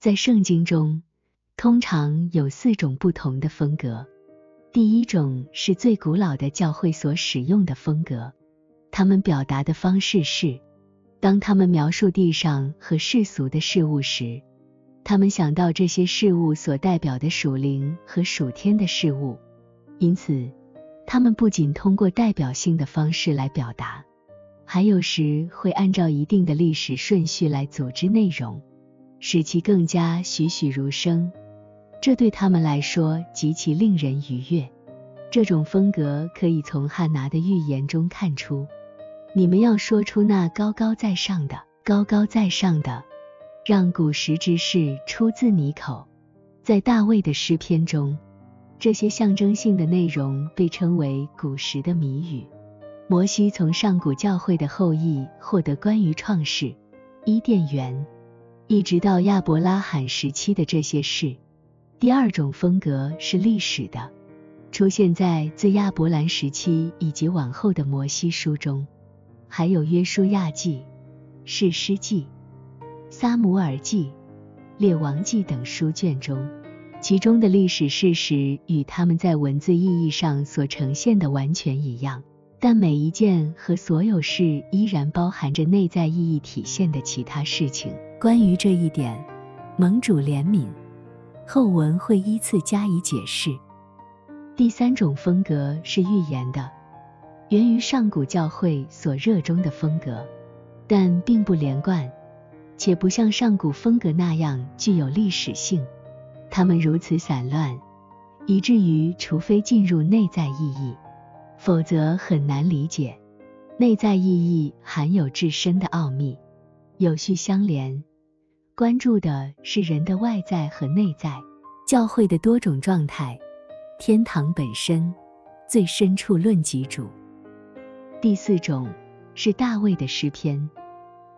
在圣经中，通常有四种不同的风格。第一种是最古老的教会所使用的风格，他们表达的方式是，当他们描述地上和世俗的事物时，他们想到这些事物所代表的属灵和属天的事物，因此，他们不仅通过代表性的方式来表达，还有时会按照一定的历史顺序来组织内容。使其更加栩栩如生，这对他们来说极其令人愉悦。这种风格可以从汉拿的预言中看出。你们要说出那高高在上的、高高在上的，让古时之事出自你口。在大卫的诗篇中，这些象征性的内容被称为古时的谜语。摩西从上古教会的后裔获得关于创世、伊甸园。一直到亚伯拉罕时期的这些事。第二种风格是历史的，出现在自亚伯兰时期以及往后的摩西书中，还有约书亚记、士师记、撒姆耳记、列王记等书卷中，其中的历史事实与他们在文字意义上所呈现的完全一样，但每一件和所有事依然包含着内在意义体现的其他事情。关于这一点，盟主怜悯，后文会依次加以解释。第三种风格是预言的，源于上古教会所热衷的风格，但并不连贯，且不像上古风格那样具有历史性。它们如此散乱，以至于除非进入内在意义，否则很难理解。内在意义含有至深的奥秘，有序相连。关注的是人的外在和内在，教会的多种状态，天堂本身，最深处论及主。第四种是大卫的诗篇，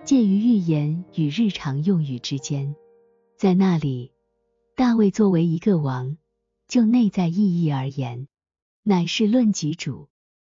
介于预言与日常用语之间，在那里，大卫作为一个王，就内在意义而言，乃是论及主，